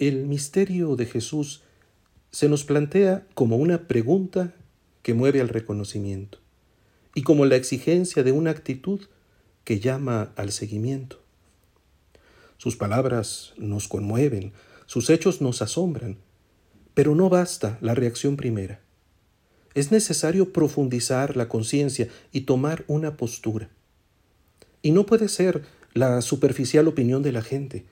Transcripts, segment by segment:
El misterio de Jesús se nos plantea como una pregunta que mueve al reconocimiento y como la exigencia de una actitud que llama al seguimiento. Sus palabras nos conmueven, sus hechos nos asombran, pero no basta la reacción primera. Es necesario profundizar la conciencia y tomar una postura. Y no puede ser la superficial opinión de la gente,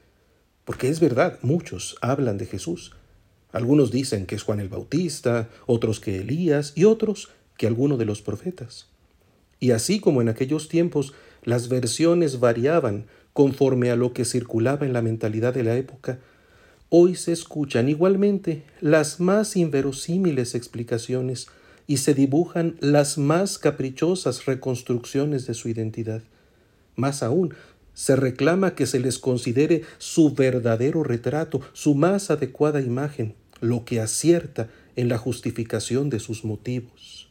porque es verdad, muchos hablan de Jesús. Algunos dicen que es Juan el Bautista, otros que Elías y otros que alguno de los profetas. Y así como en aquellos tiempos las versiones variaban conforme a lo que circulaba en la mentalidad de la época, hoy se escuchan igualmente las más inverosímiles explicaciones y se dibujan las más caprichosas reconstrucciones de su identidad. Más aún, se reclama que se les considere su verdadero retrato, su más adecuada imagen, lo que acierta en la justificación de sus motivos.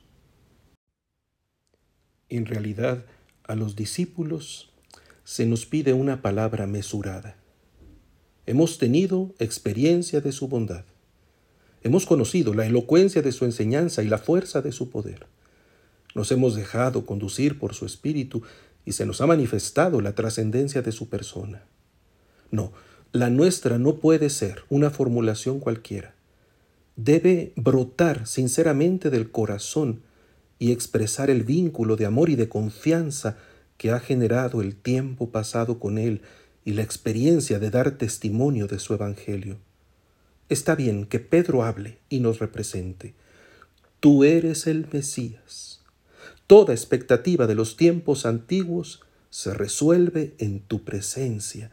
En realidad, a los discípulos se nos pide una palabra mesurada. Hemos tenido experiencia de su bondad. Hemos conocido la elocuencia de su enseñanza y la fuerza de su poder. Nos hemos dejado conducir por su espíritu y se nos ha manifestado la trascendencia de su persona. No, la nuestra no puede ser una formulación cualquiera. Debe brotar sinceramente del corazón y expresar el vínculo de amor y de confianza que ha generado el tiempo pasado con Él y la experiencia de dar testimonio de su Evangelio. Está bien que Pedro hable y nos represente. Tú eres el Mesías Toda expectativa de los tiempos antiguos se resuelve en tu presencia.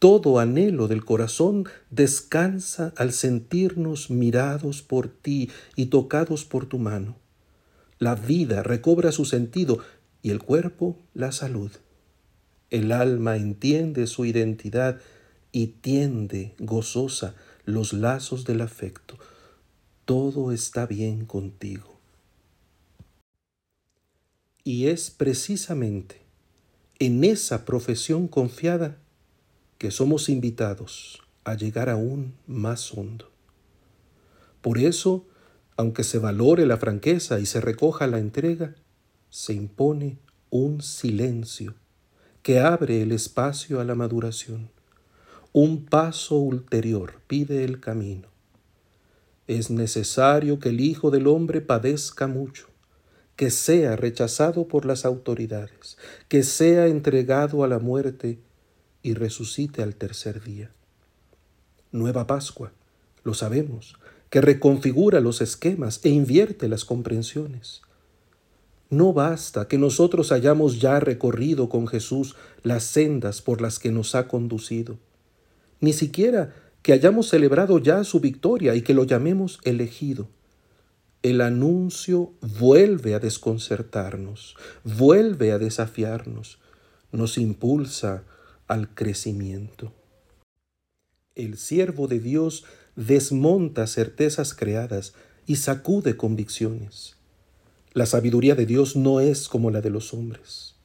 Todo anhelo del corazón descansa al sentirnos mirados por ti y tocados por tu mano. La vida recobra su sentido y el cuerpo la salud. El alma entiende su identidad y tiende gozosa los lazos del afecto. Todo está bien contigo. Y es precisamente en esa profesión confiada que somos invitados a llegar aún más hondo. Por eso, aunque se valore la franqueza y se recoja la entrega, se impone un silencio que abre el espacio a la maduración. Un paso ulterior pide el camino. Es necesario que el Hijo del Hombre padezca mucho que sea rechazado por las autoridades, que sea entregado a la muerte y resucite al tercer día. Nueva Pascua, lo sabemos, que reconfigura los esquemas e invierte las comprensiones. No basta que nosotros hayamos ya recorrido con Jesús las sendas por las que nos ha conducido, ni siquiera que hayamos celebrado ya su victoria y que lo llamemos elegido el anuncio vuelve a desconcertarnos, vuelve a desafiarnos, nos impulsa al crecimiento. El siervo de Dios desmonta certezas creadas y sacude convicciones. La sabiduría de Dios no es como la de los hombres.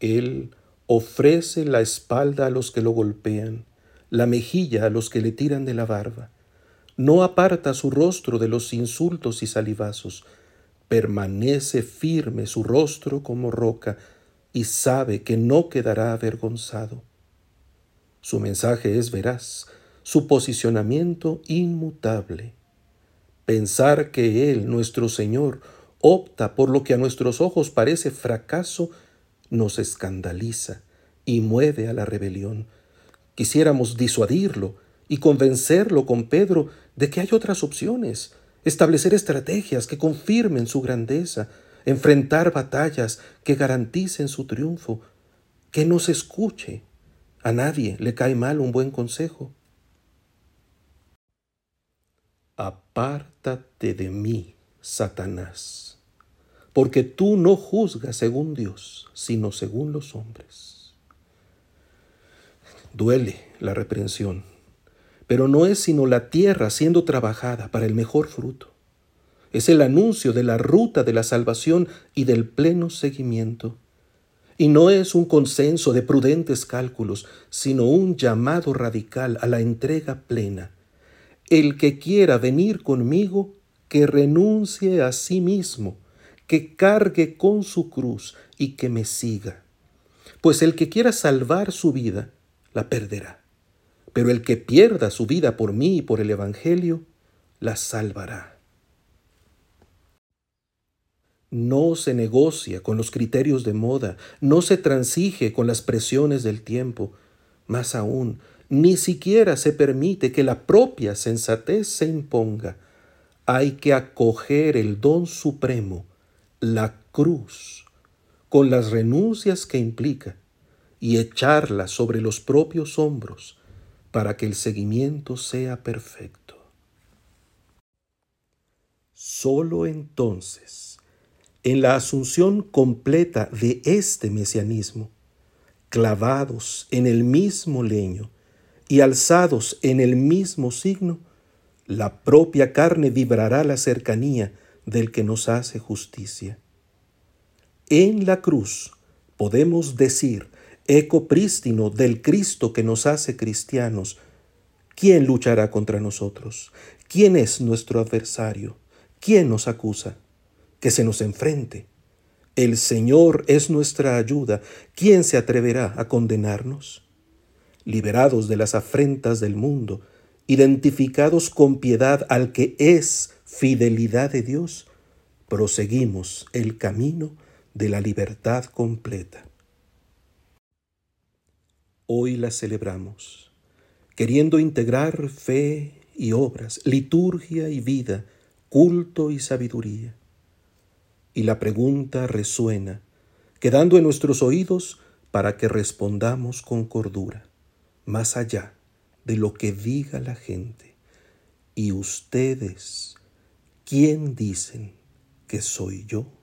Él ofrece la espalda a los que lo golpean, la mejilla a los que le tiran de la barba no aparta su rostro de los insultos y salivazos, permanece firme su rostro como roca y sabe que no quedará avergonzado. Su mensaje es veraz, su posicionamiento inmutable. Pensar que Él, nuestro Señor, opta por lo que a nuestros ojos parece fracaso, nos escandaliza y mueve a la rebelión. Quisiéramos disuadirlo y convencerlo con Pedro de que hay otras opciones, establecer estrategias que confirmen su grandeza, enfrentar batallas que garanticen su triunfo, que no se escuche. A nadie le cae mal un buen consejo. Apártate de mí, Satanás, porque tú no juzgas según Dios, sino según los hombres. Duele la reprensión, pero no es sino la tierra siendo trabajada para el mejor fruto. Es el anuncio de la ruta de la salvación y del pleno seguimiento. Y no es un consenso de prudentes cálculos, sino un llamado radical a la entrega plena el que quiera venir conmigo, que renuncie a sí mismo, que cargue con su cruz y que me siga. Pues el que quiera salvar su vida, la perderá. Pero el que pierda su vida por mí y por el Evangelio, la salvará. No se negocia con los criterios de moda, no se transige con las presiones del tiempo. Más aún, ni siquiera se permite que la propia sensatez se imponga. Hay que acoger el don supremo, la cruz, con las renuncias que implica, y echarla sobre los propios hombros para que el seguimiento sea perfecto. Solo entonces, en la asunción completa de este mesianismo, clavados en el mismo leño y alzados en el mismo signo, la propia carne vibrará la cercanía del que nos hace justicia. En la cruz podemos decir, eco prístino del Cristo que nos hace cristianos, ¿quién luchará contra nosotros? ¿Quién es nuestro adversario? ¿Quién nos acusa? Que se nos enfrente. El Señor es nuestra ayuda. ¿Quién se atreverá a condenarnos? Liberados de las afrentas del mundo, identificados con piedad al que es fidelidad de Dios, proseguimos el camino de la libertad completa. Hoy la celebramos, queriendo integrar fe y obras, liturgia y vida, culto y sabiduría. Y la pregunta resuena, quedando en nuestros oídos para que respondamos con cordura, más allá de lo que diga la gente. ¿Y ustedes quién dicen que soy yo?